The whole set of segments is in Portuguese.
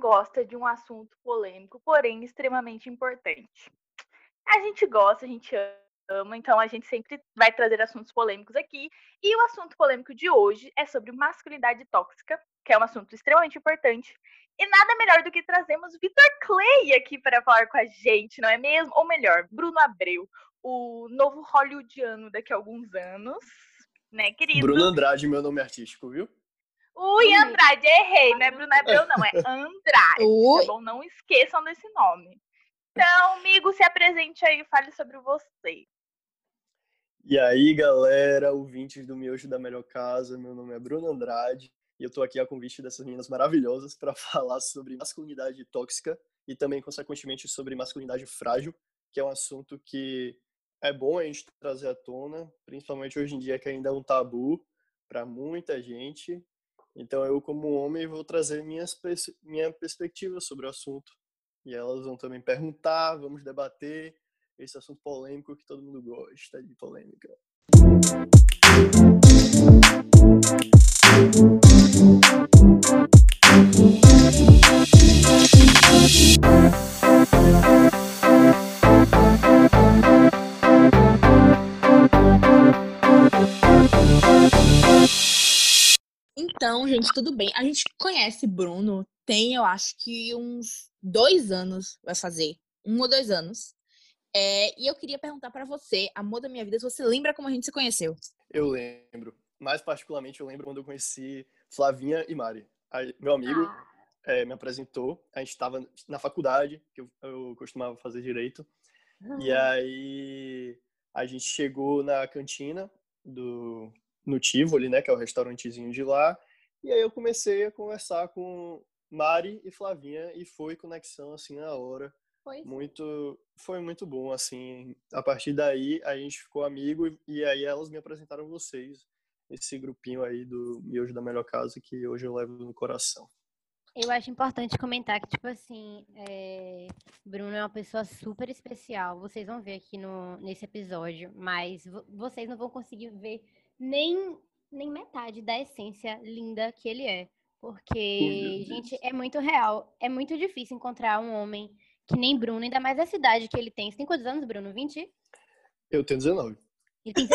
gosta de um assunto polêmico, porém extremamente importante? A gente gosta, a gente ama, então a gente sempre vai trazer assuntos polêmicos aqui. E o assunto polêmico de hoje é sobre masculinidade tóxica, que é um assunto extremamente importante. E nada melhor do que trazemos Vitor Clay aqui para falar com a gente, não é mesmo? Ou melhor, Bruno Abreu, o novo hollywoodiano daqui a alguns anos, né, querido? Bruno Andrade, meu nome artístico, viu? Ui, Andrade, errei, não é Bruno Abreu, não, é Andrade. Ui. Tá bom? Não esqueçam desse nome. Então, amigo, se apresente aí e fale sobre você. E aí, galera, ouvintes do Miojo da Melhor Casa, meu nome é Bruno Andrade e eu tô aqui a convite dessas meninas maravilhosas para falar sobre masculinidade tóxica e também, consequentemente, sobre masculinidade frágil, que é um assunto que é bom a gente trazer à tona, principalmente hoje em dia que ainda é um tabu para muita gente então eu, como homem, vou trazer minhas, minha perspectiva sobre o assunto. E elas vão também perguntar, vamos debater esse assunto polêmico que todo mundo gosta de polêmica. Então, gente, tudo bem. A gente conhece Bruno, tem, eu acho que uns dois anos vai fazer. Um ou dois anos. É, e eu queria perguntar para você, amor da minha vida, se você lembra como a gente se conheceu? Eu lembro. Mais particularmente, eu lembro quando eu conheci Flavinha e Mari. Aí, meu amigo ah. é, me apresentou. A gente estava na faculdade, que eu, eu costumava fazer direito. Uhum. E aí a gente chegou na cantina do, no Tivoli, né, que é o restaurantezinho de lá, e aí eu comecei a conversar com Mari e Flavinha e foi conexão assim na hora. Foi. Muito, foi muito bom assim. A partir daí a gente ficou amigo e aí elas me apresentaram vocês, esse grupinho aí do Miojo da Melhor Casa que hoje eu levo no coração. Eu acho importante comentar que, tipo assim, é... Bruno é uma pessoa super especial. Vocês vão ver aqui no, nesse episódio, mas vocês não vão conseguir ver nem nem metade da essência linda que ele é. Porque, gente, é muito real. É muito difícil encontrar um homem que nem Bruno, ainda mais a cidade que ele tem. Você tem quantos anos, Bruno? 20? Eu tenho 19. Ele tem...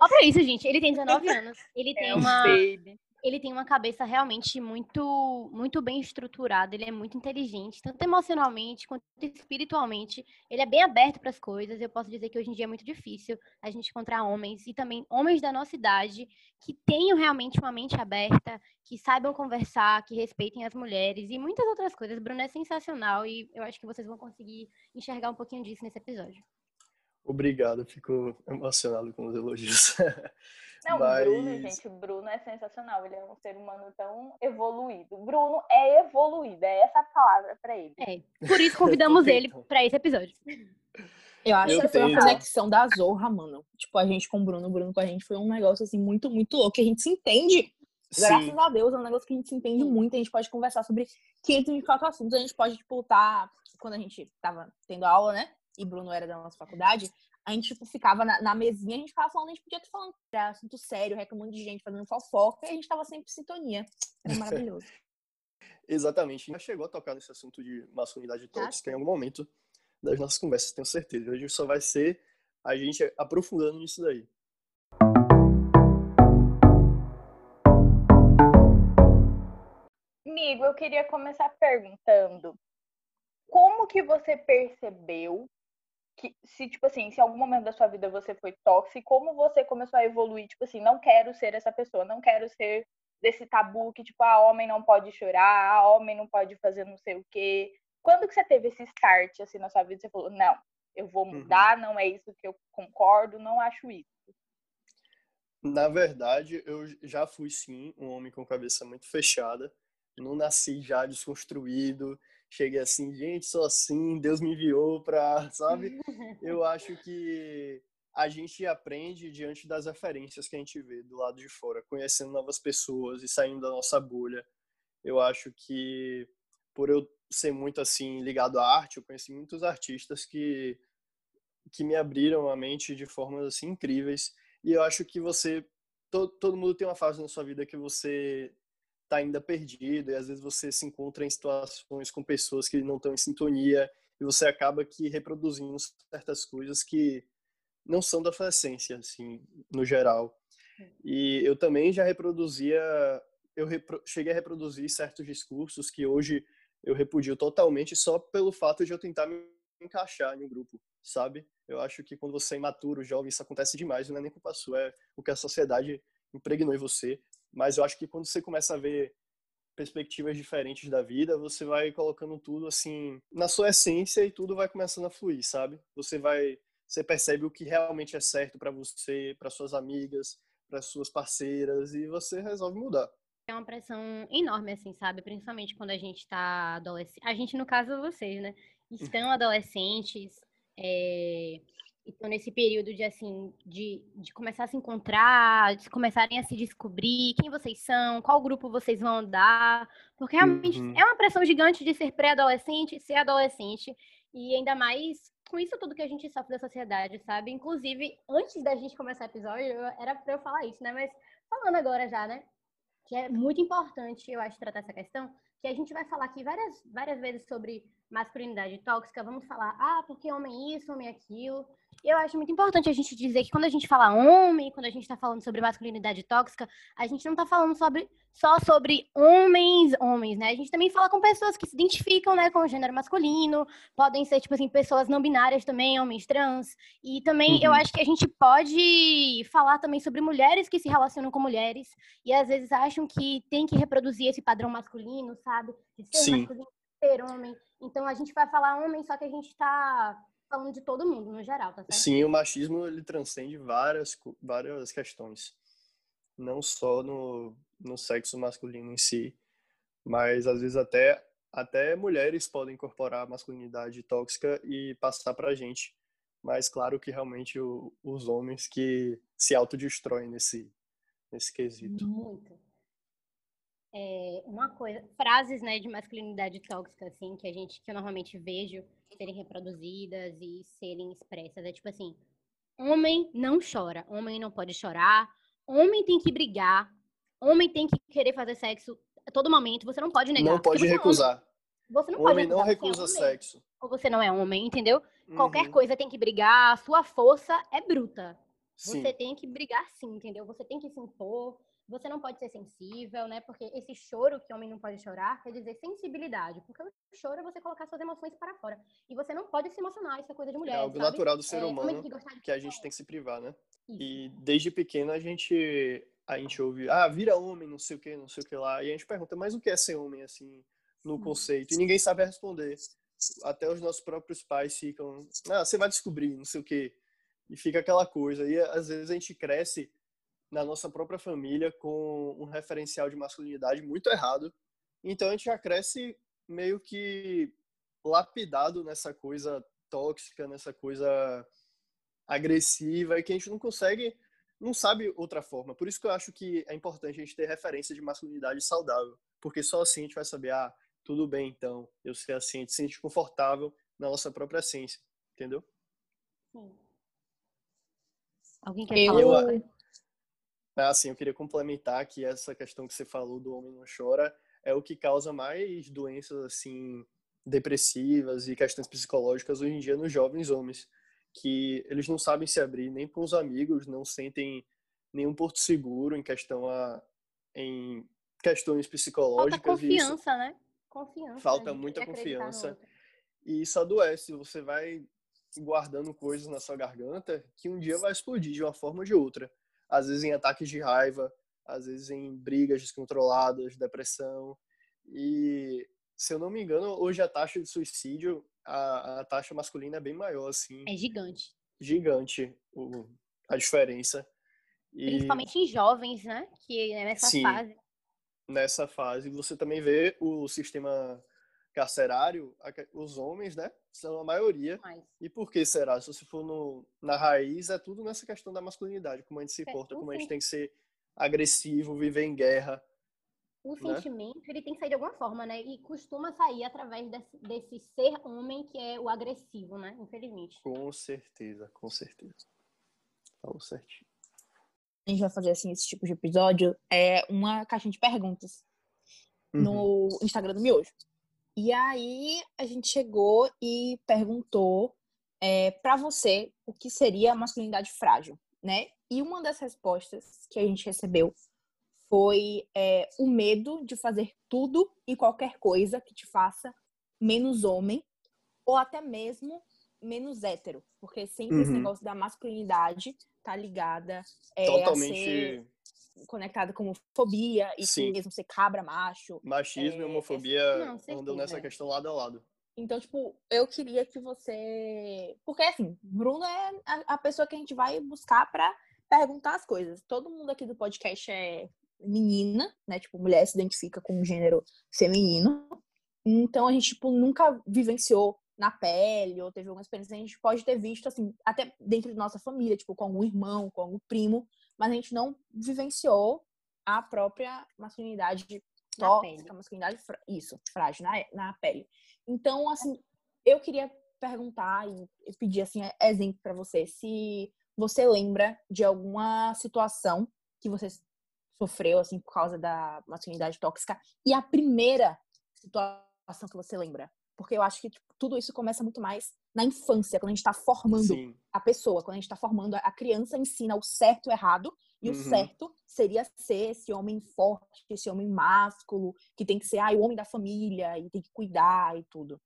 Olha pra isso, gente. Ele tem 19 anos. Ele tem é uma. Baby ele tem uma cabeça realmente muito muito bem estruturada, ele é muito inteligente, tanto emocionalmente quanto espiritualmente. Ele é bem aberto para as coisas. Eu posso dizer que hoje em dia é muito difícil a gente encontrar homens e também homens da nossa idade que tenham realmente uma mente aberta, que saibam conversar, que respeitem as mulheres e muitas outras coisas. Bruno é sensacional e eu acho que vocês vão conseguir enxergar um pouquinho disso nesse episódio. Obrigado, fico emocionado com os elogios. Não, Mas... Bruno, gente, Bruno é sensacional. Ele é um ser humano tão evoluído. Bruno é evoluído, é essa a palavra para ele. É. Por isso convidamos ele para esse episódio. Eu acho que foi uma conexão da Zorra, mano. Tipo, a gente com o Bruno, o Bruno com a gente foi um negócio assim muito, muito louco. Que a gente se entende. Sim. Graças a Deus, é um negócio que a gente se entende muito. A gente pode conversar sobre 524 assuntos. A gente pode, tipo, tá. Quando a gente tava tendo aula, né? E Bruno era da nossa faculdade, a gente tipo, ficava na, na, mesinha, a gente ficava falando, a gente podia estar falando de assunto sério, reclamando de gente, fazendo fofoca, e a gente estava sempre em sintonia. Era maravilhoso. Exatamente. Já chegou a tocar nesse assunto de masculinidade tóxica em algum momento das nossas conversas, tenho certeza. Hoje só vai ser a gente aprofundando nisso daí. Amigo, eu queria começar perguntando como que você percebeu que se, tipo assim, se em algum momento da sua vida você foi tóxico, como você começou a evoluir, tipo assim, não quero ser essa pessoa, não quero ser desse tabu que, tipo, a ah, homem não pode chorar, a ah, homem não pode fazer não sei o quê. Quando que você teve esse start, assim, na sua vida, você falou, não, eu vou uhum. mudar, uhum. não é isso que eu concordo, não acho isso. Na verdade, eu já fui, sim, um homem com cabeça muito fechada. Não nasci já desconstruído, cheguei assim, gente, sou assim, Deus me enviou para, sabe? Eu acho que a gente aprende diante das referências que a gente vê do lado de fora, conhecendo novas pessoas e saindo da nossa bolha. Eu acho que por eu ser muito assim ligado à arte, eu conheci muitos artistas que que me abriram a mente de formas assim incríveis. E eu acho que você todo, todo mundo tem uma fase na sua vida que você está ainda perdido e às vezes você se encontra em situações com pessoas que não estão em sintonia e você acaba que reproduzindo certas coisas que não são da sua essência, assim, no geral. E eu também já reproduzia, eu repro, cheguei a reproduzir certos discursos que hoje eu repudio totalmente só pelo fato de eu tentar me encaixar em um grupo, sabe? Eu acho que quando você é imaturo, jovem, isso acontece demais, não é nem culpa sua, é o que a sociedade impregnou em você. Mas eu acho que quando você começa a ver perspectivas diferentes da vida, você vai colocando tudo assim na sua essência e tudo vai começando a fluir, sabe? Você vai, você percebe o que realmente é certo para você, para suas amigas, para suas parceiras e você resolve mudar. É uma pressão enorme, assim, sabe? Principalmente quando a gente tá adolescente. A gente, no caso, vocês, né? Estão adolescentes, é estão nesse período de assim de, de começar a se encontrar, de começarem a se descobrir quem vocês são, qual grupo vocês vão andar, porque realmente uhum. é uma pressão gigante de ser pré-adolescente, ser adolescente e ainda mais com isso tudo que a gente sofre da sociedade, sabe? Inclusive, antes da gente começar o episódio, era para eu falar isso, né? Mas falando agora já, né? Que é muito importante, eu acho, tratar essa questão, que a gente vai falar aqui várias, várias vezes sobre masculinidade tóxica, vamos falar, ah, porque homem isso, homem aquilo. Eu acho muito importante a gente dizer que quando a gente fala homem, quando a gente está falando sobre masculinidade tóxica, a gente não está falando sobre, só sobre homens, homens, né? A gente também fala com pessoas que se identificam, né, com o gênero masculino, podem ser, tipo assim, pessoas não binárias também, homens trans. E também uhum. eu acho que a gente pode falar também sobre mulheres que se relacionam com mulheres e às vezes acham que tem que reproduzir esse padrão masculino, sabe? De ser Sim. masculino, ser homem. Então a gente vai falar homem, só que a gente está falando de todo mundo no geral, tá certo? Sim, o machismo ele transcende várias várias questões, não só no, no sexo masculino em si, mas às vezes até até mulheres podem incorporar a masculinidade tóxica e passar para a gente. Mas claro que realmente o, os homens que se autodestroem nesse nesse quesito. Muito é, uma coisa, frases, né, de masculinidade tóxica, assim, que a gente, que eu normalmente vejo serem reproduzidas e serem expressas, é tipo assim, homem não chora, homem não pode chorar, homem tem que brigar, homem tem que querer fazer sexo a todo momento, você não pode negar. Não pode recusar. É você não homem pode não recusa é sexo. Ou você não é homem, entendeu? Uhum. Qualquer coisa tem que brigar, a sua força é bruta. Sim. Você tem que brigar sim, entendeu? Você tem que se impor, você não pode ser sensível, né? Porque esse choro que homem não pode chorar quer dizer sensibilidade. Porque o choro é você colocar suas emoções para fora. E você não pode se emocionar, isso é coisa de mulher. É algo sabe? natural do ser é, humano que, que a gente tem que se privar, né? Isso. E desde pequeno a gente a gente ouve, ah, vira homem, não sei o que, não sei o que lá. E a gente pergunta, mas o que é ser homem, assim, no conceito? E ninguém sabe responder. Até os nossos próprios pais ficam, ah, você vai descobrir, não sei o que. E fica aquela coisa. E às vezes a gente cresce na nossa própria família com um referencial de masculinidade muito errado. Então a gente já cresce meio que lapidado nessa coisa tóxica, nessa coisa agressiva e que a gente não consegue, não sabe outra forma. Por isso que eu acho que é importante a gente ter referência de masculinidade saudável, porque só assim a gente vai saber, ah, tudo bem então, eu sei assim, a gente se sente confortável na nossa própria essência, entendeu? Sim. Alguém quer eu, falar? Ah, assim, eu queria complementar que essa questão que você falou do homem não chora é o que causa mais doenças assim depressivas e questões psicológicas hoje em dia nos jovens homens, que eles não sabem se abrir nem com os amigos, não sentem nenhum porto seguro em questão a em questões psicológicas. Falta confiança, isso, né? Confiança. Falta muita confiança. E isso adoece. Você vai guardando coisas na sua garganta que um dia vai explodir de uma forma ou de outra às vezes em ataques de raiva, às vezes em brigas descontroladas, depressão. E, se eu não me engano, hoje a taxa de suicídio, a, a taxa masculina é bem maior, assim. É gigante. Gigante o, a diferença. E, Principalmente em jovens, né? Que é nessa sim, fase. Nessa fase. Você também vê o sistema carcerário, os homens, né, são a maioria. Mais. E por que será? Se você for no, na raiz, é tudo nessa questão da masculinidade, como a gente se é, porta, como a gente tem que ser agressivo, viver em guerra. O né? sentimento, ele tem que sair de alguma forma, né? E costuma sair através desse, desse ser homem que é o agressivo, né? Infelizmente. Com certeza, com certeza. Falou certinho. A gente vai fazer assim esse tipo de episódio é uma caixinha de perguntas uhum. no Instagram do Miojo. E aí a gente chegou e perguntou é, para você o que seria masculinidade frágil, né? E uma das respostas que a gente recebeu foi é, o medo de fazer tudo e qualquer coisa que te faça menos homem ou até mesmo menos hétero, porque sempre uhum. esse negócio da masculinidade tá ligada é, Totalmente... a ser conectada com homofobia e Sim. mesmo ser cabra macho. Machismo é, e homofobia não, andam nessa questão lado a lado. Então, tipo, eu queria que você. Porque, assim, Bruno é a, pessoa que a gente vai buscar para perguntar as coisas. Todo mundo aqui do podcast é menina, né? Tipo, mulher se identifica com um gênero feminino. Então, a gente, tipo, nunca vivenciou na pele ou teve alguma experiência, a gente pode ter visto, assim, até dentro de nossa família, tipo, com algum irmão, com algum primo, mas a gente não vivenciou a própria masculinidade tóxica, masculinidade, isso, frágil, na, na pele. Então, assim, eu queria perguntar e pedir, assim, exemplo para você, se você lembra de alguma situação que você sofreu, assim, por causa da masculinidade tóxica, e a primeira situação que você lembra? Porque eu acho que tipo, tudo isso começa muito mais na infância, quando a gente está formando Sim. a pessoa, quando a gente está formando a criança, ensina o certo e o errado, e uhum. o certo seria ser esse homem forte, esse homem másculo, que tem que ser ah, o homem da família e tem que cuidar e tudo.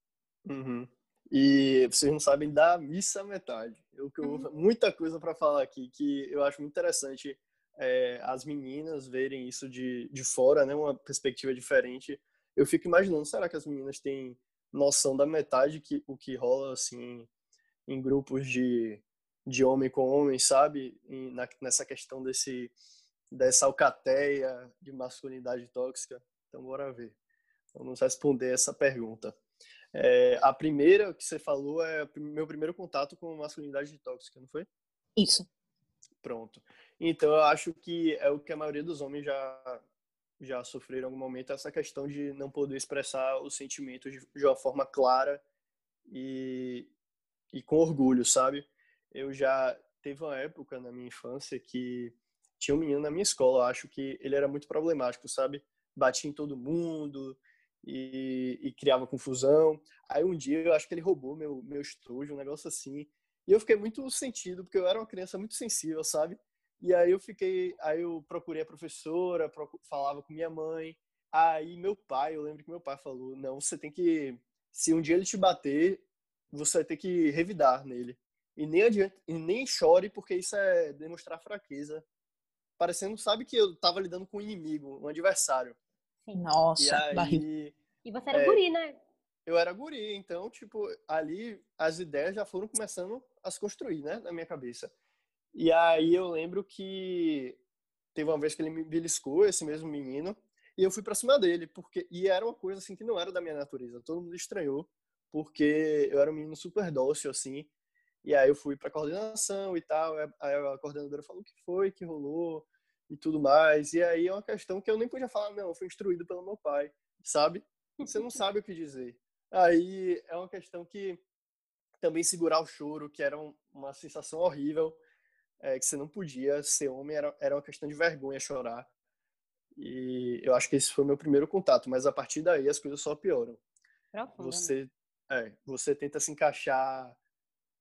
Uhum. E vocês não sabem da missa metade. Eu que uhum. muita coisa para falar aqui que eu acho muito interessante é, as meninas verem isso de, de fora, né, uma perspectiva diferente. Eu fico imaginando, será que as meninas têm noção da metade que o que rola assim em grupos de, de homem com homem, sabe? E na, nessa questão desse dessa alcateia de masculinidade tóxica. Então bora ver. Vamos responder essa pergunta. É, a primeira que você falou é meu primeiro contato com masculinidade tóxica, não foi? Isso. Pronto. Então eu acho que é o que a maioria dos homens já já sofreram em algum momento essa questão de não poder expressar os sentimentos de, uma forma clara e, e com orgulho, sabe? Eu já teve uma época na minha infância que tinha um menino na minha escola, acho que ele era muito problemático, sabe? Batia em todo mundo e, e criava confusão. Aí um dia eu acho que ele roubou meu, meu estojo, um negócio assim. E eu fiquei muito sentido, porque eu era uma criança muito sensível, sabe? E aí eu fiquei, aí eu procurei a professora, falava com minha mãe. Aí meu pai, eu lembro que meu pai falou: "Não, você tem que se um dia ele te bater, você vai ter que revidar nele. E nem adianta, e nem chore porque isso é demonstrar fraqueza. Parecendo, sabe que eu tava lidando com um inimigo, um adversário. Sim. Nossa, e, aí, e você era é, guri, né? Eu era guri, então, tipo, ali as ideias já foram começando a se construir, né, na minha cabeça. E aí eu lembro que teve uma vez que ele me beliscou, esse mesmo menino, e eu fui pra cima dele, porque e era uma coisa assim que não era da minha natureza. Todo mundo estranhou, porque eu era um menino super dócil assim. E aí eu fui pra coordenação e tal, aí a coordenadora falou o que foi, que rolou e tudo mais. E aí é uma questão que eu nem podia falar, não, eu fui instruído pelo meu pai, sabe? Você não sabe o que dizer. Aí é uma questão que também segurar o choro, que era uma sensação horrível é, que você não podia ser homem, era, era uma questão de vergonha chorar. E eu acho que esse foi o meu primeiro contato, mas a partir daí as coisas só pioram. Profundo, você, é, você tenta se encaixar.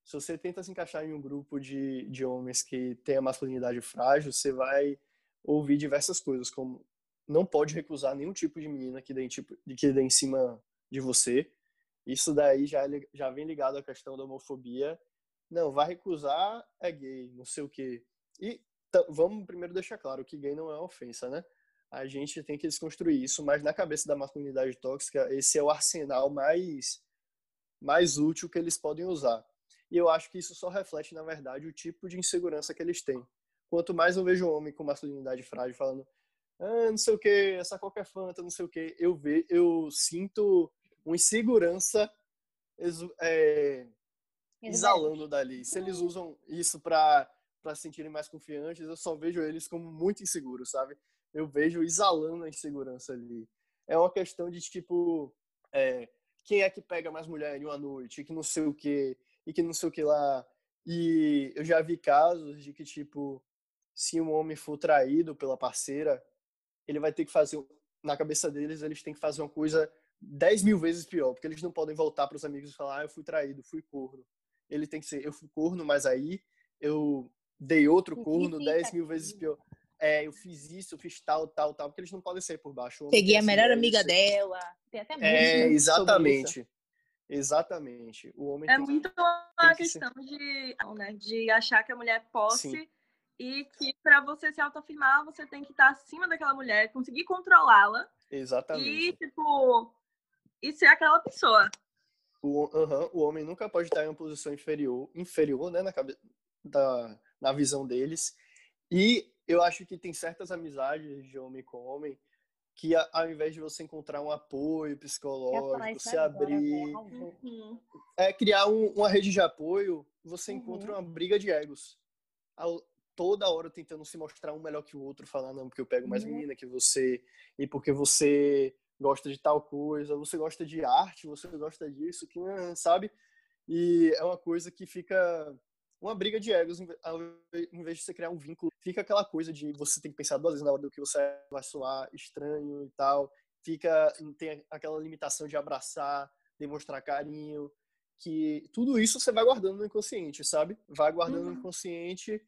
Se você tenta se encaixar em um grupo de, de homens que tem a masculinidade frágil, você vai ouvir diversas coisas, como não pode recusar nenhum tipo de menina que dê, tipo, que dê em cima de você. Isso daí já, é já vem ligado à questão da homofobia não, vai recusar é gay, não sei o quê. E vamos primeiro deixar claro que gay não é ofensa, né? A gente tem que desconstruir isso, mas na cabeça da masculinidade tóxica, esse é o arsenal mais, mais útil que eles podem usar. E eu acho que isso só reflete, na verdade, o tipo de insegurança que eles têm. Quanto mais eu vejo um homem com masculinidade frágil falando, ah, não sei o que, essa qualquer fanta, não sei o que, eu, ve, eu sinto uma insegurança é, exalando dali. Se eles usam isso para se sentirem mais confiantes, eu só vejo eles como muito inseguros, sabe? Eu vejo exalando a insegurança ali. É uma questão de tipo, é, quem é que pega mais mulher em uma noite, e que não sei o que, e que não sei o que lá. E eu já vi casos de que, tipo, se um homem for traído pela parceira, ele vai ter que fazer na cabeça deles, eles têm que fazer uma coisa 10 mil vezes pior, porque eles não podem voltar para os amigos e falar, ah, eu fui traído, fui corno. Ele tem que ser, eu fui corno, mas aí eu dei outro corno 10 mil vezes pior. É, eu fiz isso, eu fiz tal, tal, tal, porque eles não podem ser por baixo. Peguei a melhor amiga dela. Tem até É, exatamente. Exatamente. O homem é muito uma questão ser... de, né, de achar que a mulher é posse Sim. e que para você se autoafirmar, você tem que estar acima daquela mulher, conseguir controlá-la. Exatamente. E, tipo, e ser aquela pessoa. O, uhum, o homem nunca pode estar em uma posição inferior, inferior, né, na, cabe, da, na visão deles. E eu acho que tem certas amizades de homem com homem que ao invés de você encontrar um apoio psicológico, se abrir, uhum. é criar um, uma rede de apoio, você uhum. encontra uma briga de egos. Toda hora tentando se mostrar um melhor que o outro, falar não, porque eu pego mais uhum. menina que você e porque você gosta de tal coisa, você gosta de arte, você gosta disso, que sabe? E é uma coisa que fica uma briga de egos, ao invés de você criar um vínculo, fica aquela coisa de você tem que pensar duas vezes na hora do que você vai soar estranho e tal. Fica, tem aquela limitação de abraçar, demonstrar carinho, que tudo isso você vai guardando no inconsciente, sabe? Vai guardando uhum. no inconsciente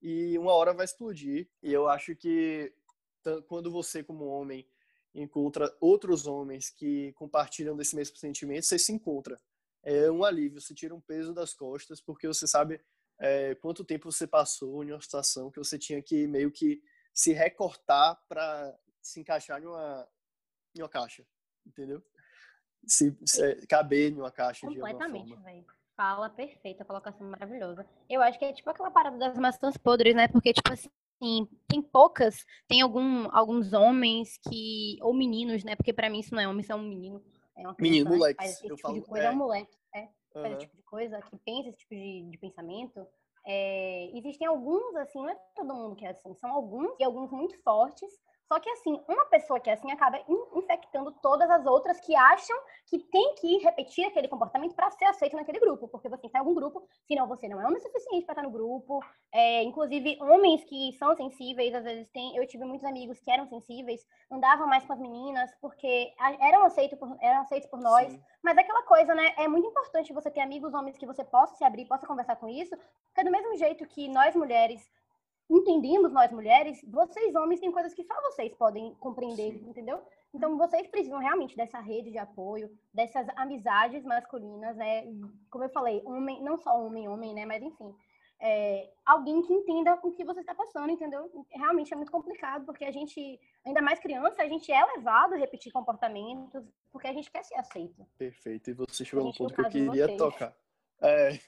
e uma hora vai explodir. E eu acho que quando você, como homem, encontra outros homens que compartilham desse mesmo sentimento, você se encontra é um alívio, você tira um peso das costas, porque você sabe é, quanto tempo você passou em uma situação que você tinha que meio que se recortar para se encaixar em uma, em uma caixa, entendeu? Se, se caber em uma caixa Completamente, velho. Fala perfeita, colocação maravilhosa. Eu acho que é tipo aquela parada das maçãs podres, né? Porque, tipo assim, tem poucas, tem algum, alguns homens que, ou meninos, né? Porque para mim isso não é homem, isso é um menino é uma Menino, moleque. Faz esse tipo falo, de coisa, é, é um moleque. É, uhum. faz esse tipo de coisa, que pensa esse tipo de, de pensamento. É, existem alguns, assim, não é todo mundo que é assim, são alguns, e alguns muito fortes, só que, assim, uma pessoa que é assim acaba infectando todas as outras que acham que tem que repetir aquele comportamento para ser aceito naquele grupo. Porque você está em algum grupo, senão você não é homem suficiente para estar no grupo. É, inclusive, homens que são sensíveis, às vezes tem. Eu tive muitos amigos que eram sensíveis, andavam mais com as meninas, porque eram aceitos por, eram aceitos por nós. Sim. Mas aquela coisa, né? É muito importante você ter amigos homens que você possa se abrir, possa conversar com isso. Porque do mesmo jeito que nós mulheres entendemos nós mulheres, vocês homens têm coisas que só vocês podem compreender, Sim. entendeu? Então vocês precisam realmente dessa rede de apoio, dessas amizades masculinas, né? Como eu falei, homem, não só homem, homem, né? Mas enfim, é, alguém que entenda o que você está passando, entendeu? Realmente é muito complicado, porque a gente, ainda mais criança, a gente é levado a repetir comportamentos, porque a gente quer ser aceito. Perfeito. E você chegou no ponto que eu queria tocar. É,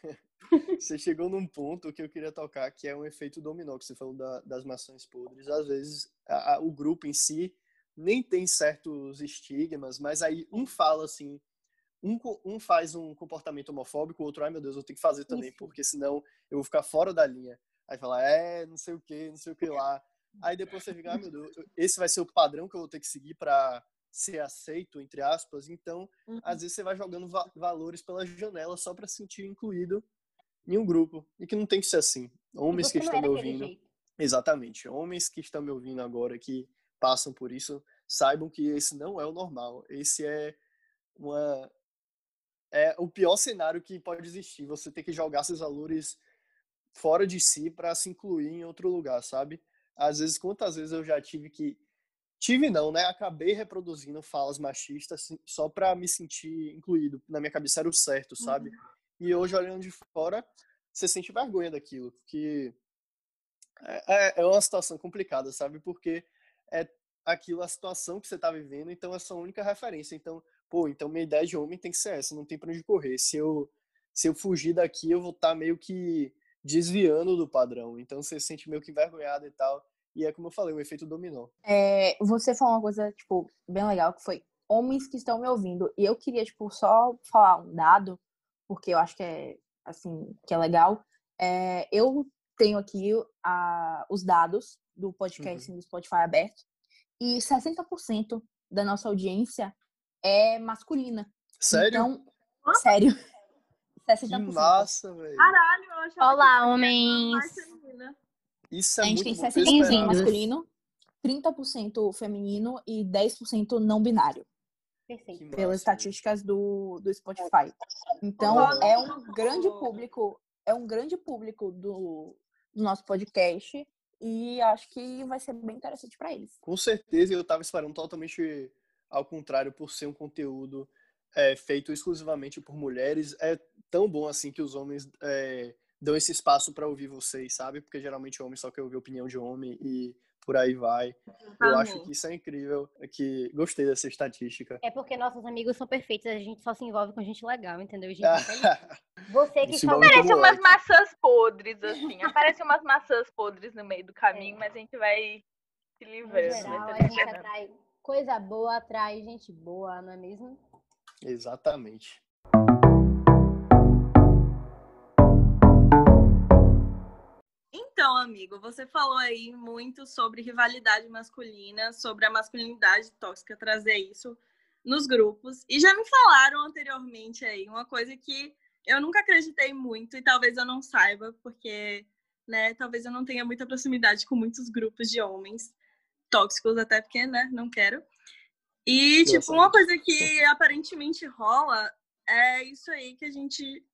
você chegou num ponto que eu queria tocar, que é um efeito dominó, que você falou da, das maçãs podres. Às vezes, a, a, o grupo em si nem tem certos estigmas, mas aí um fala assim, um, um faz um comportamento homofóbico, o outro, ai meu Deus, eu tenho que fazer também, Isso. porque senão eu vou ficar fora da linha. Aí fala, é, não sei o que, não sei o que lá. Aí depois você fica, ai meu Deus, esse vai ser o padrão que eu vou ter que seguir para ser aceito, entre aspas. Então, uhum. às vezes você vai jogando va valores pela janela só para se sentir incluído em um grupo. E que não tem que ser assim. Homens que estão me ouvindo. Exatamente. Homens que estão me ouvindo agora, que passam por isso, saibam que esse não é o normal. Esse é uma. É o pior cenário que pode existir. Você ter que jogar seus valores fora de si para se incluir em outro lugar, sabe? Às vezes, quantas vezes eu já tive que Tive não, né? Acabei reproduzindo falas machistas assim, só para me sentir incluído. Na minha cabeça era o certo, sabe? Uhum. E hoje, olhando de fora, você sente vergonha daquilo, porque é, é, é uma situação complicada, sabe? Porque é aquilo, a situação que você tá vivendo, então é sua única referência. Então, pô, então minha ideia de homem tem que ser essa, não tem pra onde correr. Se eu, se eu fugir daqui, eu vou estar tá meio que desviando do padrão. Então você se sente meio que envergonhado e tal. E é como eu falei, o efeito dominó. É, você falou uma coisa, tipo, bem legal, que foi homens que estão me ouvindo. E eu queria, tipo, só falar um dado, porque eu acho que é, assim, que é legal. É, eu tenho aqui a, os dados do podcast uhum. do Spotify aberto. E 60% da nossa audiência é masculina. Sério? Então, sério. 60%. Que massa, velho. Caralho, eu Olá, homens. Isso é a gente muito tem 60% masculino 30% feminino e 10% não binário. Perfeito. Pelas estatísticas do, do Spotify. Então, é um grande público, é um grande público do, do nosso podcast e acho que vai ser bem interessante para eles. Com certeza, eu estava esperando totalmente ao contrário, por ser um conteúdo é, feito exclusivamente por mulheres, é tão bom assim que os homens é, dão esse espaço para ouvir vocês, sabe? Porque geralmente o homem só quer ouvir a opinião de homem e por aí vai. Eu acho que isso é incrível, é que gostei dessa estatística. É porque nossos amigos são perfeitos, a gente só se envolve com gente legal, entendeu? Gente Você que só Aparecem umas maçãs podres, assim. Aparecem umas maçãs podres no meio do caminho, é. mas a gente vai se livrando. Geral, a gente atrai coisa boa, atrai gente boa, não é mesmo? Exatamente. Então, amigo, você falou aí muito sobre rivalidade masculina, sobre a masculinidade tóxica, trazer isso nos grupos. E já me falaram anteriormente aí uma coisa que eu nunca acreditei muito e talvez eu não saiba, porque, né, talvez eu não tenha muita proximidade com muitos grupos de homens tóxicos, até porque, né, não quero. E, tipo, uma coisa que aparentemente rola é isso aí que a gente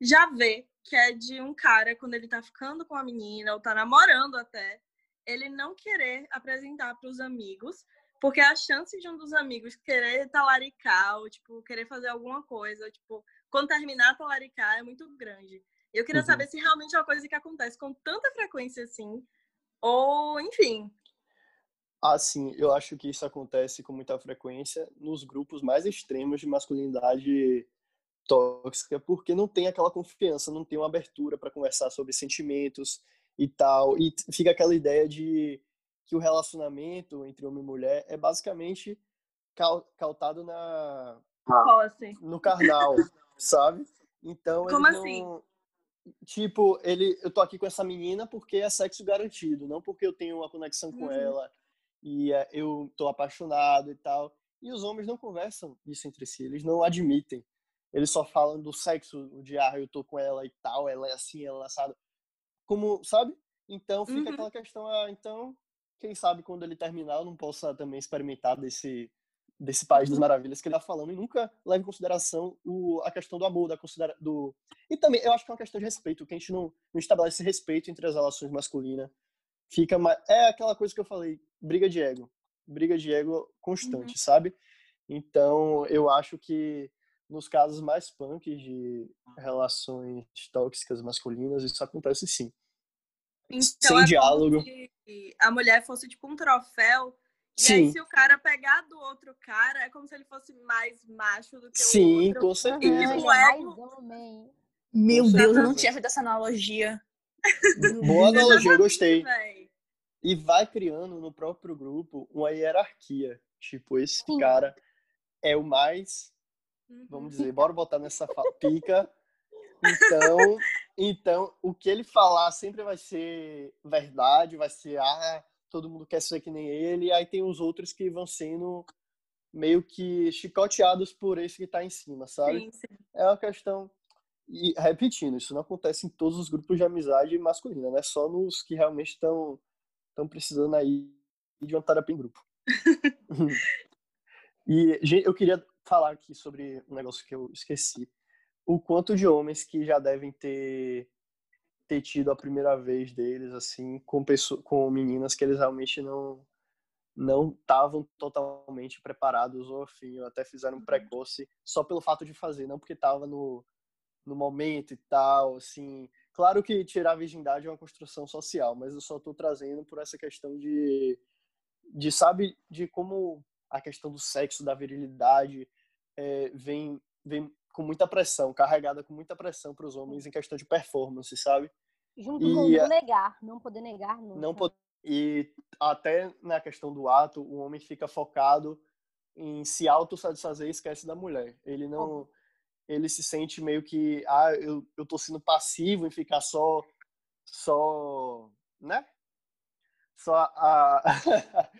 já vê, que é de um cara, quando ele tá ficando com a menina, ou tá namorando até, ele não querer apresentar para os amigos, porque a chance de um dos amigos querer talaricar, ou, tipo, querer fazer alguma coisa, tipo, quando terminar talaricar é muito grande. Eu queria uhum. saber se realmente é uma coisa que acontece com tanta frequência assim, ou, enfim, Assim, eu acho que isso acontece com muita frequência nos grupos mais extremos de masculinidade tóxica, porque não tem aquela confiança, não tem uma abertura para conversar sobre sentimentos e tal, e fica aquela ideia de que o relacionamento entre homem e mulher é basicamente cautado na no carnal, sabe? Então Como assim? Não... Tipo, ele, eu tô aqui com essa menina porque é sexo garantido, não porque eu tenho uma conexão com uhum. ela e uh, eu tô apaixonado e tal. E os homens não conversam isso entre si, eles não admitem. Eles só falam do sexo, de ah, eu tô com ela e tal, ela é assim, ela é assada. Como, sabe? Então fica uhum. aquela questão, ah, então, quem sabe quando ele terminar eu não possa também experimentar desse desse país das uhum. maravilhas que ele tá falando e nunca leva em consideração o, a questão do amor, da considera do e também eu acho que é uma questão de respeito, que a gente não, não estabelece respeito entre as relações masculinas fica mais. É aquela coisa que eu falei, briga de ego. Briga de ego constante, uhum. sabe? Então, eu acho que nos casos mais punks de relações tóxicas masculinas, isso acontece sim. Então, Sem é diálogo. a mulher fosse tipo um troféu. E sim. aí, se o cara pegar do outro cara, é como se ele fosse mais macho do que sim, o outro. Sim, com certeza. E, tipo, ego... Meu Deus, eu não tinha feito essa analogia. Boa analogia, eu gostei. E vai criando no próprio grupo uma hierarquia. Tipo, esse Sim. cara é o mais, vamos uhum. dizer, bora botar nessa pica. Então, então, o que ele falar sempre vai ser verdade, vai ser, ah, todo mundo quer ser que nem ele. E aí tem os outros que vão sendo meio que chicoteados por esse que tá em cima, sabe? Sim, sim. É uma questão e repetindo, isso não acontece em todos os grupos de amizade masculina, né? Só nos que realmente estão estão precisando aí de uma terapia em grupo. e eu queria falar aqui sobre um negócio que eu esqueci. O quanto de homens que já devem ter ter tido a primeira vez deles assim com pessoas, com meninas que eles realmente não não estavam totalmente preparados ou afim, ou até fizeram um precoce só pelo fato de fazer, não porque estava no no momento e tal, assim. Claro que tirar a virgindade é uma construção social, mas eu só estou trazendo por essa questão de, de sabe, de como a questão do sexo, da virilidade, é, vem, vem com muita pressão, carregada com muita pressão para os homens em questão de performance, sabe? Junto e, com não negar, não poder negar nunca. Não pode, e até na questão do ato, o homem fica focado em se autossatisfazer e esquece da mulher. Ele não, ele se sente meio que, ah, eu, eu tô sendo passivo em ficar só, só, né? Só a,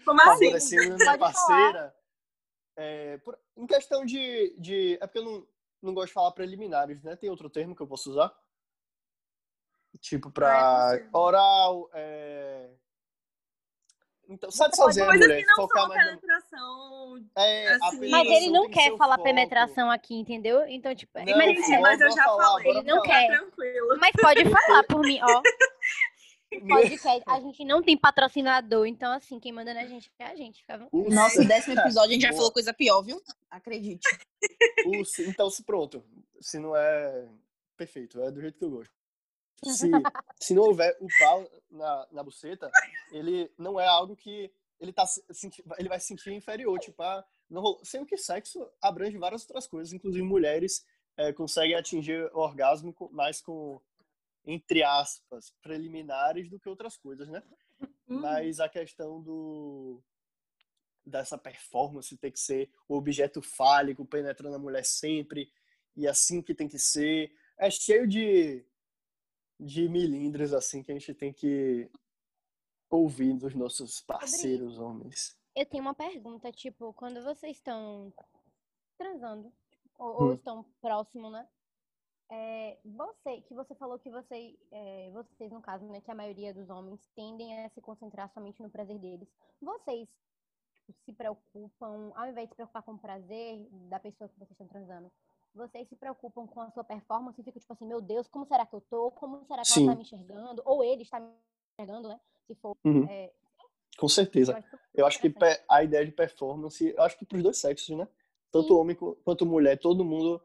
Como assim? favorecendo minha parceira. É, por, em questão de, de, é porque eu não, não gosto de falar preliminares, né? Tem outro termo que eu posso usar? Tipo, para ah, é oral, é... Então, satisfazer a mulher, não focar mais penetração. É, assim. Mas ele não quer falar foco. penetração aqui, entendeu? Então, tipo, Não, mas, mas eu já falar, falei. Ele não fica quer. tranquilo. mas pode falar por mim, ó. Podcast, a gente não tem patrocinador, então assim, quem manda na gente é a gente, fica. O Nosso décimo episódio a gente já Boa. falou coisa pior, viu? Acredite. O- então, se pronto. Se não é perfeito, é do jeito que eu gosto. Se, se não houver o pau na, na buceta, ele não é algo que ele, tá, ele vai se sentir inferior. Tipo, ah, não, rolou- sendo que sexo abrange várias outras coisas, inclusive mulheres é, conseguem atingir o orgasmo mais com, entre aspas, preliminares do que outras coisas, né? Hum. Mas a questão do dessa performance ter que ser o objeto fálico penetrando a mulher sempre e assim que tem que ser é cheio de de milindres assim que a gente tem que ouvir dos nossos parceiros homens. Eu tenho uma pergunta, tipo, quando vocês estão transando, ou, ou Hum. estão próximo, né? É, você, que você falou que você, é, vocês, no caso, né, que a maioria dos homens tendem a se concentrar somente no prazer deles. Vocês tipo, se preocupam, ao invés de se preocupar com o prazer da pessoa que vocês estão transando, vocês se preocupam com a sua performance e ficam tipo assim, meu Deus, como será que eu tô? Como será que Sim. ela tá me enxergando? Ou ele está me enxergando, né? Se for. Uhum. é, Com eu certeza. acho super Eu acho que a ideia de performance, eu acho que para os dois sexos, né? Tanto Sim. homem qu- quanto mulher, todo mundo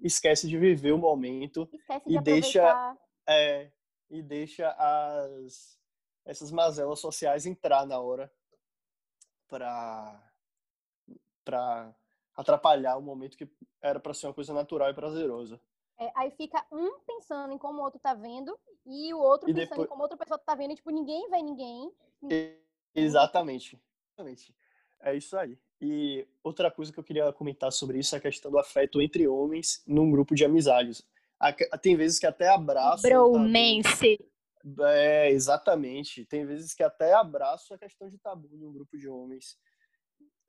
esquece de viver o momento Esquece e de deixa-. É, e deixa as essas mazelas sociais entrar na hora para para atrapalhar o momento que era para ser uma coisa natural e prazerosa. É, aí fica um pensando em como o outro tá vendo e o outro E pensando depois- em como outra pessoa tá vendo. E, tipo, ninguém vê ninguém. Exatamente. Exatamente. É isso aí. E outra coisa que eu queria comentar sobre isso é a questão do afeto entre homens num grupo de amizades. Tem vezes que até abraço. Bromance. É, exatamente. Tem vezes que até abraço a questão de tabu em um grupo de homens.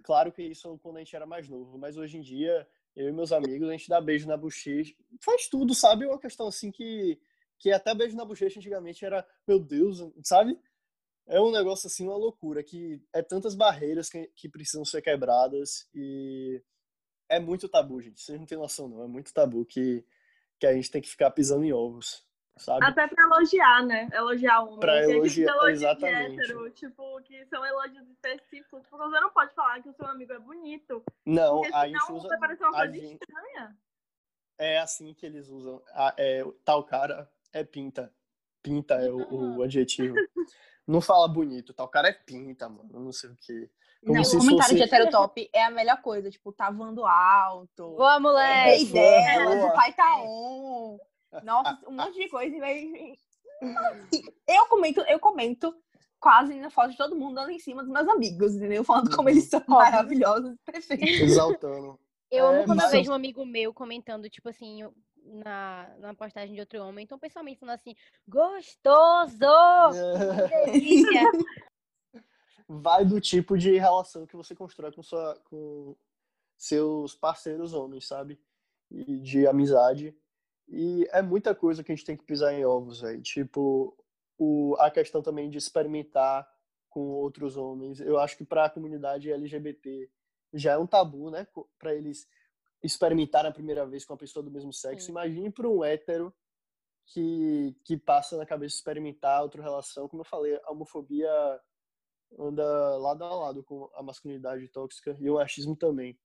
Claro que isso quando a gente era mais novo, mas hoje em dia, eu e meus amigos, a gente dá beijo na bochecha. Faz tudo, sabe? É uma questão assim que, que até beijo na bochecha antigamente era, meu Deus, sabe? É um negócio assim, uma loucura, que é tantas barreiras que, que precisam ser quebradas e é muito tabu, gente. Vocês não têm noção, não. É muito tabu que, que a gente tem que ficar pisando em ovos, sabe? Até pra elogiar, né? Elogiar homem. Pra Tem elogiar- de exatamente. hétero, tipo, que são elogios específicos. Porque você não pode falar que o seu amigo é bonito. Não, a gente usa. vai parecer uma coisa gente- estranha. É assim que eles usam. A- é, tal cara é pinta. Pinta é o, o adjetivo. Não fala bonito, tal cara é pinta, mano. Não sei o quê. Como Não, se o comentário fosse- de heterotop é a melhor coisa. Tipo, tá voando alto. Boa, É moleque! Boa, delas, o pai tá on. Nossa, um monte de coisa. E vai... Eu comento, eu comento quase na foto de todo mundo dando em cima dos meus amigos, entendeu? Falando como Uhum. eles são maravilhosos e perfeitos. Exaltando. Eu amo É, quando eu mas- vejo um amigo meu comentando, tipo assim, eu- na, na postagem de outro homem. Então, pessoalmente, falando assim, gostoso! Que delícia! Vai do tipo de relação que você constrói com, sua, com seus parceiros homens, sabe? E de amizade. E é muita coisa que a gente tem que pisar em ovos, velho. Tipo, o, a questão também de experimentar com outros homens. Eu acho que para a comunidade LGBT já é um tabu, né? Para eles experimentarem a primeira vez com uma pessoa do mesmo sexo. Sim. Imagine para um hétero que, que passa na cabeça experimentar outra relação. Como eu falei, a homofobia anda lado a lado com a masculinidade tóxica e o machismo também.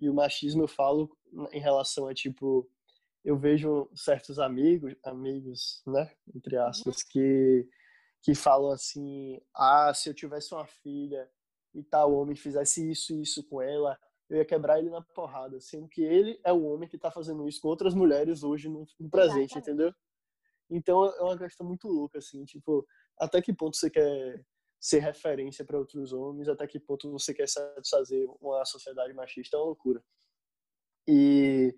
E o machismo eu falo em relação a tipo eu vejo certos amigos, amigos, né, entre aspas, que que falam assim: "Ah, se eu tivesse uma filha e tal homem fizesse isso e isso com ela, eu ia quebrar ele na porrada", sendo que ele é o homem que tá fazendo isso com outras mulheres hoje no, no presente, Exatamente. entendeu? Então é uma questão muito louca assim, tipo, até que ponto você quer ser referência para outros homens, até que ponto você quer satisfazer uma sociedade machista é uma loucura. E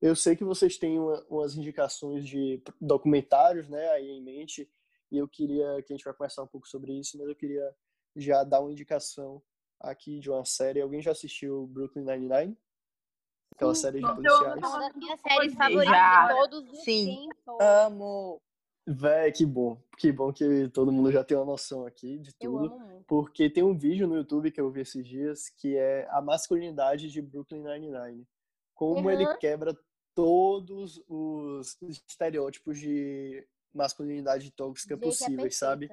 eu sei que vocês têm uma, umas indicações de documentários, né, aí em mente, e eu queria que a gente vai conversar um pouco sobre isso, mas eu queria já dar uma indicação aqui de uma série. Alguém já assistiu Brooklyn Nine-Nine? Aquela Sim, série de policiais? É uma das minhas séries favoritas de todos os Sim. tempos. Amo. Véi, que bom. Que bom que todo mundo já tem uma noção aqui de tudo. porque tem um vídeo no YouTube que eu vi esses dias que é a masculinidade de Brooklyn Nine-Nine. Como uhum. ele quebra todos os estereótipos de masculinidade tóxica possíveis, é sabe?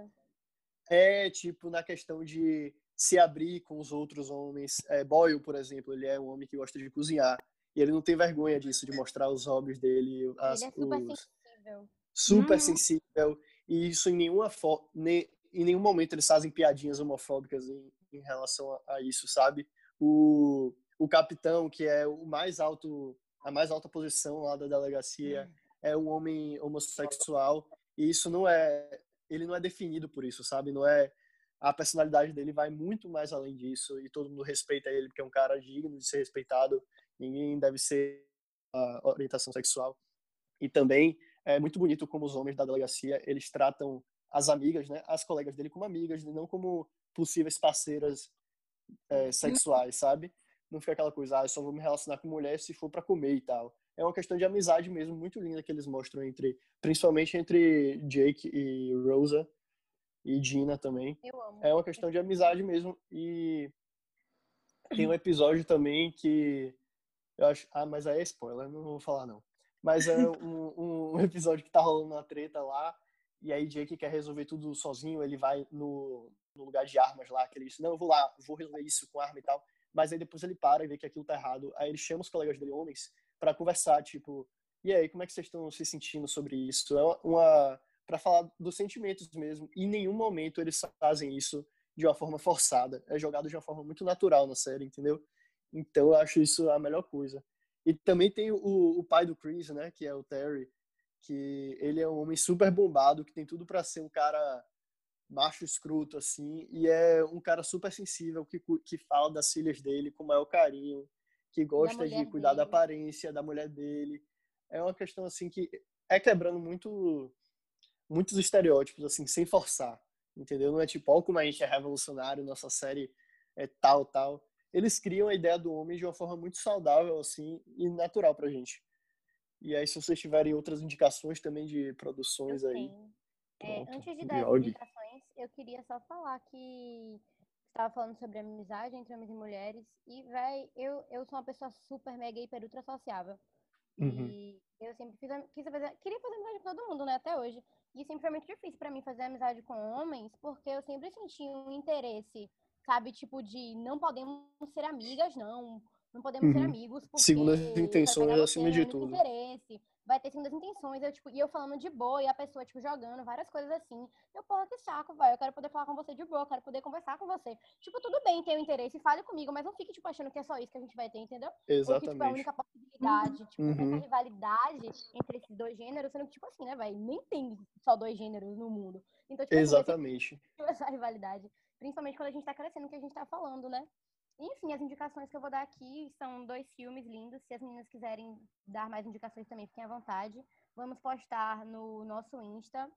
É, tipo, na questão de se abrir com os outros homens. É, Boyle, por exemplo, ele é um homem que gosta de cozinhar. E ele não tem vergonha disso, de mostrar os hobbies dele. As, ele é super os... sensível. Super hum. sensível. E isso em nenhuma fo... em nenhum momento eles fazem piadinhas homofóbicas em, em relação a, a, isso, sabe? O, o capitão, que é o mais alto, a mais alta posição lá da delegacia, hum. é um homem homossexual. E isso não é. Ele não é definido por isso, sabe? Não é. A personalidade dele vai muito mais além disso e todo mundo respeita ele porque é um cara digno de ser respeitado ninguém deve ser a orientação sexual. E também é muito bonito como os homens da delegacia, eles tratam as amigas, né, as colegas dele como amigas, não como possíveis parceiras é, sexuais, sabe? Não fica aquela coisa, ah, eu só vou me relacionar com mulher se for para comer e tal. É uma questão de amizade mesmo, muito linda que eles mostram entre, principalmente entre Jake e Rosa e Gina também. É uma questão de amizade mesmo e tem um episódio também que eu acho. Ah, mas aí é spoiler, não vou falar não. Mas é um, um episódio que tá rolando uma treta lá, e aí Jake quer resolver tudo sozinho, ele vai no, no lugar de armas lá, que ele diz, não, eu vou lá, vou resolver isso com arma e tal. Mas aí depois ele para e vê que aquilo tá errado. Aí ele chama os colegas dele, homens, para conversar, tipo, e aí, como é que vocês estão se sentindo sobre isso? É uma. Para falar dos sentimentos mesmo. E em nenhum momento eles fazem isso de uma forma forçada. É jogado de uma forma muito natural na série, entendeu? Então eu acho isso a melhor coisa. E também tem o, o pai do Chris, né, que é o Terry, que ele é um homem super bombado, que tem tudo para ser um cara macho escroto assim, e é um cara super sensível que que fala das filhas dele com o maior carinho, que gosta de cuidar dele. da aparência da mulher dele. É uma questão assim que é quebrando muito muitos estereótipos assim, sem forçar, entendeu? Não é tipo, ó, como a gente é revolucionário, nossa série é tal, tal eles criam a ideia do homem de uma forma muito saudável assim e natural pra gente. E aí, se vocês tiverem outras indicações também de produções aí. É, antes de dar indicações, eu queria só falar que estava falando sobre amizade entre homens e mulheres. E, véi, eu, eu sou uma pessoa super mega hiper ultra sociável. Uhum. E eu sempre fiz, quis fazer, queria fazer amizade com todo mundo, né, até hoje. E sempre foi muito difícil para mim fazer amizade com homens, porque eu sempre senti um interesse sabe? Tipo, de não podemos ser amigas, não. Não podemos uhum. ser amigos. Porque Segundo as intenções, acima de tudo. Interesse, vai ter segundas intenções. Eu, tipo, e eu falando de boa, e a pessoa, tipo, jogando várias coisas assim. Eu, porra, que saco, vai. Eu quero poder falar com você de boa, eu quero poder conversar com você. Tipo, tudo bem ter o interesse, fale comigo, mas não fique, tipo, achando que é só isso que a gente vai ter, entendeu? Exatamente. Ou que, tipo, é a única possibilidade. Tipo, uhum. essa rivalidade entre esses dois gêneros, sendo que, tipo assim, né, vai? Nem tem só dois gêneros no mundo. Então, tipo, Exatamente. Assim, essa rivalidade. Principalmente quando a gente está crescendo, que a gente está falando, né? Enfim, as indicações que eu vou dar aqui são dois filmes lindos. Se as meninas quiserem dar mais indicações também, fiquem à vontade. Vamos postar no nosso Insta,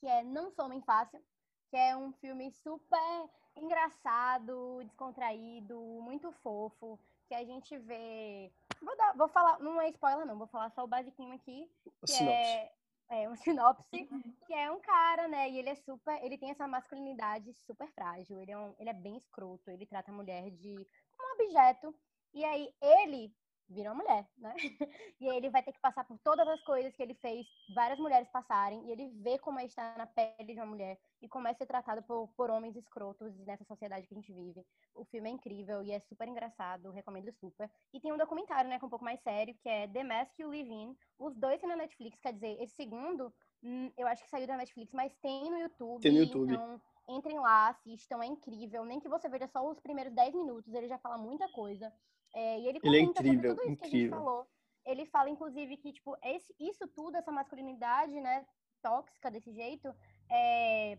que é Não Sou Fácil, que é um filme super engraçado, descontraído, muito fofo, que a gente vê. Vou, dar, vou falar, não é spoiler, não, vou falar só o basiquinho aqui, que é é, um sinopse, que é um cara, né? E ele é super. Ele tem essa masculinidade super frágil. Ele é, um, ele é bem escroto. Ele trata a mulher de como um objeto. E aí ele vira uma mulher, né? E aí ele vai ter que passar por todas as coisas que ele fez várias mulheres passarem. E ele vê como é estar na pele de uma mulher e como é ser tratado por, por homens escrotos nessa sociedade que a gente vive. O filme é incrível e é super engraçado, recomendo super. E tem um documentário, né, que é um pouco mais sério, que é The Mask You Live In. Os dois tem na Netflix, quer dizer, esse segundo, hum, eu acho que saiu da Netflix, mas tem no YouTube. Tem no YouTube. Então, entrem lá, assistam, é incrível. Nem que você veja só os primeiros 10 minutos, ele já fala muita coisa. É, e ele, ele é incrível, sobre tudo isso incrível. que a gente falou. Ele fala, inclusive, que, tipo, esse, isso tudo, essa masculinidade, né, tóxica desse jeito, é,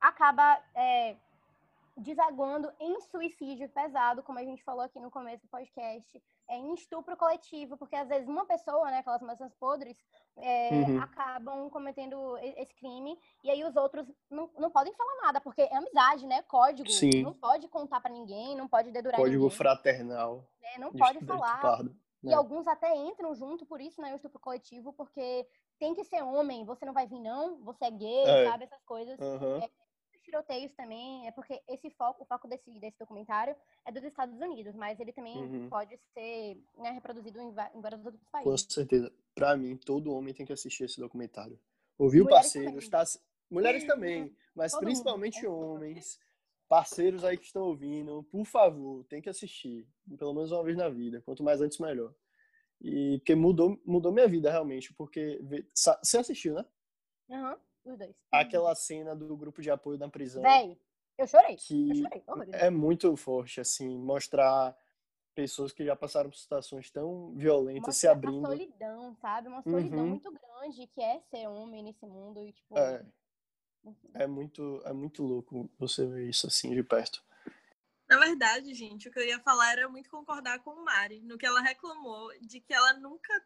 acaba é, desaguando em suicídio pesado, como a gente falou aqui no começo do podcast, em estupro coletivo, porque às vezes uma pessoa, né, aquelas maçãs podres, é, uhum. acabam cometendo esse crime, e aí os outros não, não podem falar nada, porque é amizade, né, código, Sim. não pode contar para ninguém, não pode dedurar Código ninguém, fraternal. Né, não pode falar. E né? alguns até entram junto por isso, né, o estupro coletivo, porque tem que ser homem, você não vai vir não, você é gay, é. sabe, essas coisas. Uhum. É, tiroteios também, é porque esse foco, o foco desse, desse documentário é dos Estados Unidos, mas ele também uhum. pode ser né, reproduzido em, em, vários outros países. Com certeza. Pra mim, todo homem tem que assistir esse documentário. Ouvir o parceiro, está... mulheres também, mas todo principalmente mundo. homens, parceiros aí que estão ouvindo, por favor, tem que assistir, pelo menos uma vez na vida. Quanto mais antes, melhor. E porque mudou, mudou minha vida realmente, porque você assistiu, né? Aham. Uhum. Os dois. Aquela cena do grupo de apoio na prisão. Véi, eu chorei. Que eu chorei. Oh, é muito forte, assim, mostrar pessoas que já passaram por situações tão violentas Mostra se abrindo. Uma solidão, sabe? Uma solidão uhum. muito grande que é ser homem nesse mundo e, tipo... É. É muito, é muito louco você ver isso assim de perto. Na verdade, gente, o que eu ia falar era muito concordar com o Mari, no que ela reclamou de que ela nunca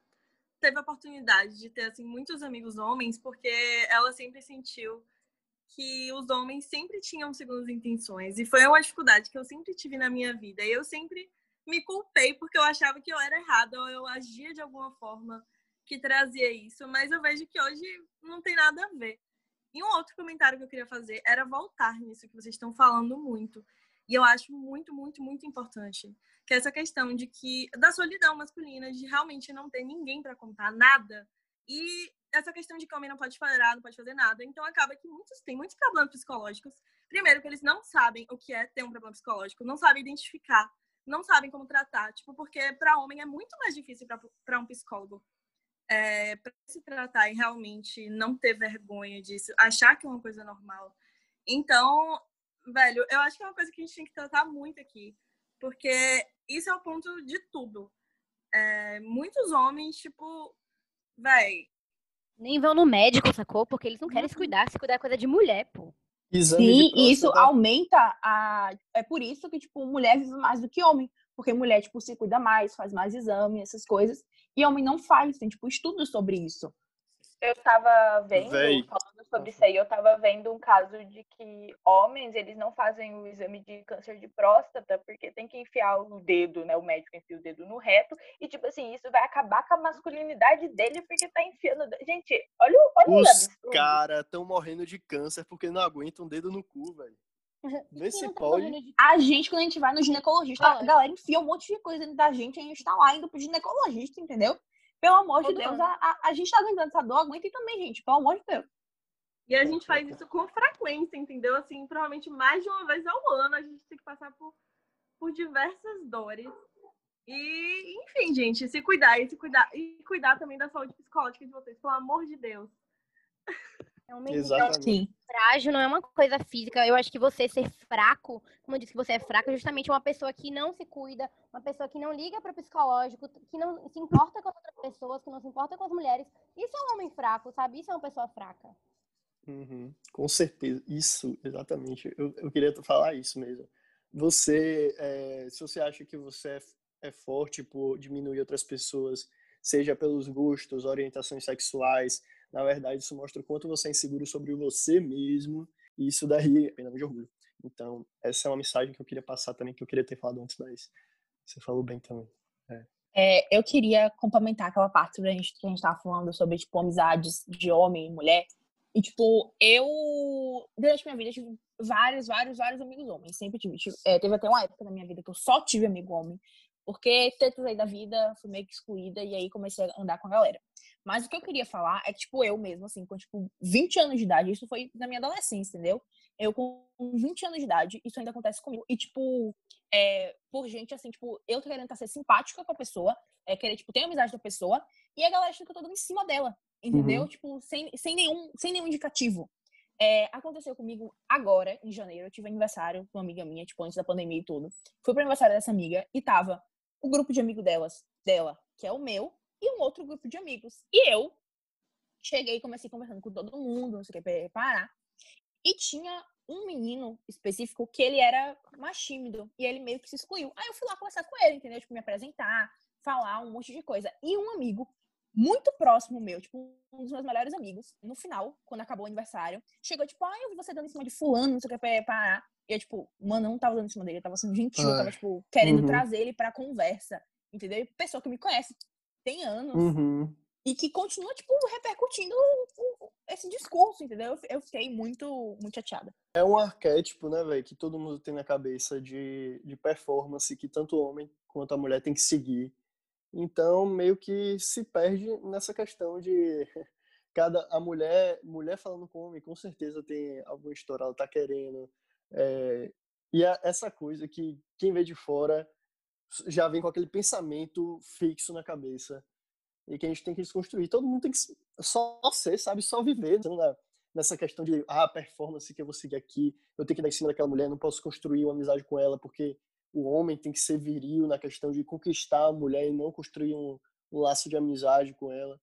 teve a oportunidade de ter assim muitos amigos homens, porque ela sempre sentiu que os homens sempre tinham segundas intenções e foi uma dificuldade que eu sempre tive na minha vida. E eu sempre me culpei porque eu achava que eu era errada ou eu agia de alguma forma que trazia isso, mas eu vejo que hoje não tem nada a ver. E um outro comentário que eu queria fazer era voltar nisso que vocês estão falando muito. E eu acho muito, muito, muito importante que essa questão de que da solidão masculina, de realmente não ter ninguém para contar nada. E essa questão de que o homem não pode nada, não pode fazer nada. Então acaba que muitos têm muitos problemas psicológicos. Primeiro, que eles não sabem o que é ter um problema psicológico, não sabem identificar, não sabem como tratar. Tipo, porque para homem é muito mais difícil para um psicólogo é, para se tratar e realmente não ter vergonha disso, achar que é uma coisa normal. Então, velho, eu acho que é uma coisa que a gente tem que tratar muito aqui, porque isso é o ponto de tudo. É, muitos homens, tipo, véi. Nem vão no médico, sacou? Porque eles não querem se uhum. cuidar, se cuidar é coisa de mulher, pô. Exame Sim, e isso aumenta a. É por isso que, tipo, mulher vive mais do que homem. Porque mulher, tipo, se cuida mais, faz mais exame, essas coisas. E homem não faz, tem, tipo, estudos sobre isso. Eu tava vendo, Véi. falando sobre isso aí, eu tava vendo um caso de que homens, eles não fazem o exame de câncer de próstata porque tem que enfiar o dedo, né? O médico enfia o dedo no reto e, tipo assim, isso vai acabar com a masculinidade dele porque tá enfiando... Gente, olha, olha Os caras tão morrendo de câncer porque não aguentam um dedo no cu, velho. Vê se tá pode. A gente, quando a gente vai no ginecologista, a galera enfia um monte de coisa dentro da gente e a gente tá lá indo pro ginecologista, entendeu? Pelo amor de Deus, a, a, a, gente tá aguentando essa dor, aguenta também, gente, pelo amor de Deus. E a gente faz isso com frequência, entendeu? Assim, provavelmente mais de uma vez ao ano a gente tem que passar por, por diversas dores. E, enfim, gente, se cuidar e se cuidar e cuidar também da saúde psicológica de vocês, pelo amor de Deus. É uma Exatamente. Frágil não é uma coisa física. Eu acho que você ser fraco, como eu disse que você é fraco, é justamente uma pessoa que não se cuida, uma pessoa que não liga para o psicológico, que não se importa com as outras pessoas, que não se importa com as mulheres. Isso é um homem fraco, sabe? Isso é uma pessoa fraca. Uhum. Com certeza. Isso, exatamente. Eu, eu queria falar isso mesmo. Você, é, se você acha que você é, é forte por diminuir outras pessoas, seja pelos gostos, orientações sexuais, na verdade, isso mostra o quanto você é inseguro sobre você mesmo, e isso daí é pena de orgulho. Então, essa é uma mensagem que eu queria passar também, que eu queria ter falado antes, mas você falou bem também. É. É, eu queria complementar aquela parte que a gente, que a gente tava falando sobre, tipo, amizades de homem e mulher. E, tipo, eu, durante minha vida, tive vários, vários, vários amigos homens. Sempre tive. tive é, teve até uma época na minha vida que eu só tive amigo homem. Porque tetas aí da vida, fui meio que excluída e aí comecei a andar com a galera. Mas o que eu queria falar é que, tipo, eu mesmo, assim, com, tipo, 20 anos de idade, isso foi na minha adolescência, entendeu? Eu com 20 anos de idade, isso ainda acontece comigo. E, tipo, é, por gente, assim, tipo, eu tô querendo ser simpática com a pessoa, é, querer, tipo, ter amizade da pessoa, e a galera fica toda em cima dela, entendeu? Uhum. Tipo, sem, sem, nenhum, sem nenhum indicativo. É, aconteceu comigo agora, em janeiro, eu tive aniversário com uma amiga minha, tipo, antes da pandemia e tudo. Fui pro aniversário dessa amiga e tava o grupo de amigo delas, dela, que é o meu, e um outro grupo de amigos. E eu cheguei e comecei conversando com todo mundo, não sei o que, preparar. E tinha um menino específico que ele era mais tímido e ele meio que se excluiu. Aí eu fui lá conversar com ele, entendeu? Tipo, me apresentar, falar um monte de coisa. E um amigo muito próximo meu, tipo, um dos meus melhores amigos, no final, quando acabou o aniversário, chegou, tipo, ah, eu vi você dando em cima de fulano, não sei o que, parar. E eu, tipo, mano, não tava dando em cima dele, eu tava sendo gentil, eu tava, tipo, querendo uhum. trazer ele pra conversa, entendeu? E pessoa que me conhece tem anos. Uhum. e que continua, tipo, repercutindo esse discurso, entendeu? Eu fiquei muito, muito chateada. É um arquétipo, né, velho, que todo mundo tem na cabeça de, de performance que tanto o homem quanto a mulher tem que seguir. Então, meio que se perde nessa questão de cada a mulher mulher falando com o homem, com certeza tem alguma história, ela tá querendo. É, e é essa coisa que quem vê de fora já vem com aquele pensamento fixo na cabeça e que a gente tem que desconstruir. Todo mundo tem que só ser, sabe? Só viver. Né? Nessa questão de, ah, performance que eu vou seguir aqui, eu tenho que dar em cima daquela mulher, não posso construir uma amizade com ela, porque o homem tem que ser viril na questão de conquistar a mulher e não construir um, um laço de amizade com ela.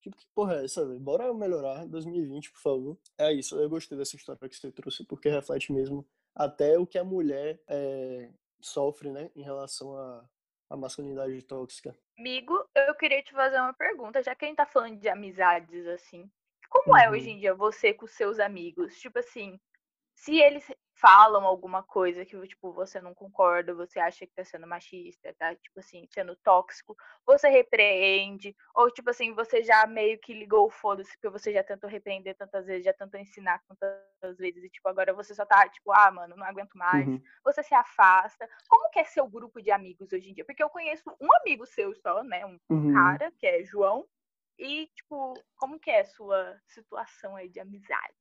Tipo, que porra é essa, velho? Bora melhorar 2020, por favor. É isso, eu gostei dessa história que você trouxe, porque reflete mesmo até o que a mulher é, sofre, né, em relação à, à masculinidade tóxica. Amigo, eu queria te fazer uma pergunta, já que a gente tá falando de amizades, assim. Como uhum. é hoje em dia você com seus amigos? Tipo assim, se eles falam alguma coisa que, tipo, você não concorda, você acha que tá sendo machista, tá, tipo assim, sendo tóxico, você repreende, ou, tipo assim, você já meio que ligou o foda-se, porque você já tentou repreender tantas vezes, já tentou ensinar tantas vezes, e, tipo, agora você só tá, tipo, ah, mano, não aguento mais, uhum. você se afasta. Como que é seu grupo de amigos hoje em dia? Porque eu conheço um amigo seu só, né, um uhum. cara, que é João, e, tipo, como que é a sua situação aí de amizade?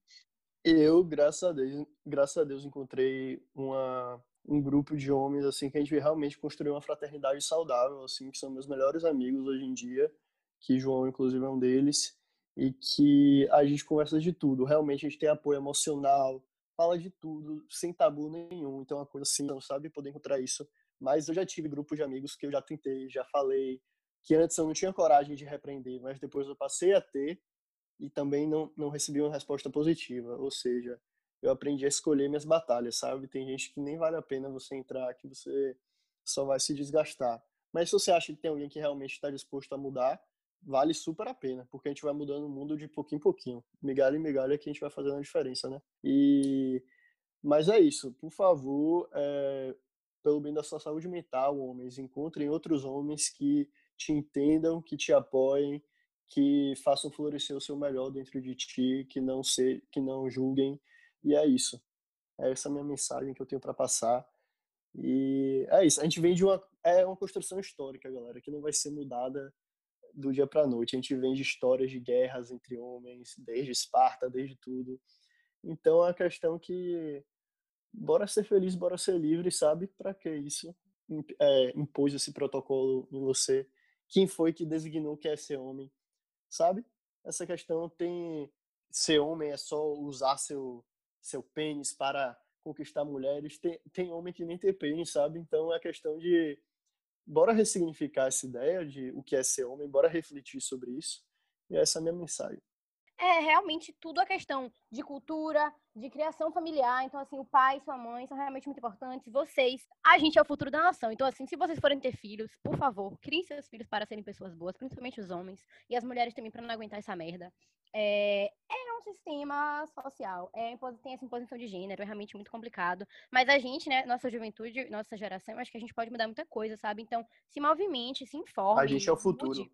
Eu, graças a Deus, graças a Deus encontrei uma, um grupo de homens assim que a gente realmente construiu uma fraternidade saudável, assim, que são meus melhores amigos hoje em dia, que João inclusive é um deles, e que a gente conversa de tudo. Realmente a gente tem apoio emocional, fala de tudo, sem tabu nenhum. Então é uma coisa assim, não sabe poder encontrar isso. Mas eu já tive grupos de amigos que eu já tentei, já falei, que antes eu não tinha coragem de repreender, mas depois eu passei a ter e também não, não recebi uma resposta positiva. Ou seja, eu aprendi a escolher minhas batalhas, sabe? Tem gente que nem vale a pena você entrar, que você só vai se desgastar. Mas se você acha que tem alguém que realmente está disposto a mudar, vale super a pena, porque a gente vai mudando o mundo de pouquinho em pouquinho. Migalha em migalha que a gente vai fazendo a diferença, né? E... Mas é isso. Por favor, é... pelo bem da sua saúde mental, homens, encontrem outros homens que te entendam, que te apoiem, que façam florescer o seu melhor dentro de ti, que não se, que não julguem. E é isso. É essa minha mensagem que eu tenho para passar. E é isso. A gente vem de uma é uma construção histórica, galera, que não vai ser mudada do dia para noite. A gente vem de histórias de guerras entre homens, desde Esparta, desde tudo. Então é a questão que bora ser feliz, bora ser livre, sabe? Para que isso é, impôs esse protocolo em você? Quem foi que designou que é ser homem? Sabe? Essa questão tem ser homem é só usar seu seu pênis para conquistar mulheres. Tem, tem homem que nem tem pênis, sabe? Então é questão de bora ressignificar essa ideia de o que é ser homem, bora refletir sobre isso. E essa é a minha mensagem é realmente tudo a questão de cultura, de criação familiar. Então, assim, o pai e sua mãe são realmente muito importantes. Vocês, a gente é o futuro da nação. Então, assim, se vocês forem ter filhos, por favor, criem seus filhos para serem pessoas boas, principalmente os homens. E as mulheres também, para não aguentar essa merda. É, é um sistema social, é, tem essa imposição de gênero, é realmente muito complicado. Mas a gente, né, nossa juventude, nossa geração, acho que a gente pode mudar muita coisa, sabe? Então, se movimente, se informe. A gente é o futuro. Mude.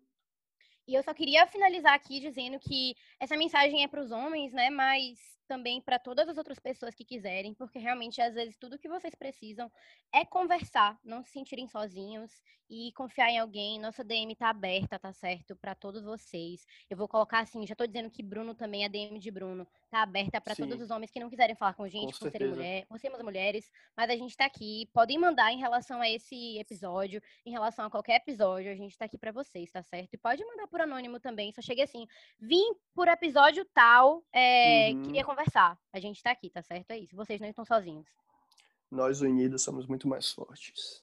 E eu só queria finalizar aqui dizendo que essa mensagem é para os homens, né? Mas também para todas as outras pessoas que quiserem, porque realmente às vezes tudo que vocês precisam é conversar, não se sentirem sozinhos e confiar em alguém. Nossa DM tá aberta, tá certo, para todos vocês. Eu vou colocar assim, já tô dizendo que Bruno também a DM de Bruno tá aberta para todos os homens que não quiserem falar com a gente, com por serem mulher, por sermos mulheres, mas a gente tá aqui. Podem mandar em relação a esse episódio, em relação a qualquer episódio, a gente tá aqui para vocês, tá certo? E pode mandar por anônimo também, só chegue assim, vim por episódio tal, é, uhum. queria conversar. A gente tá aqui, tá certo? É isso. Vocês não estão sozinhos. Nós unidos somos muito mais fortes.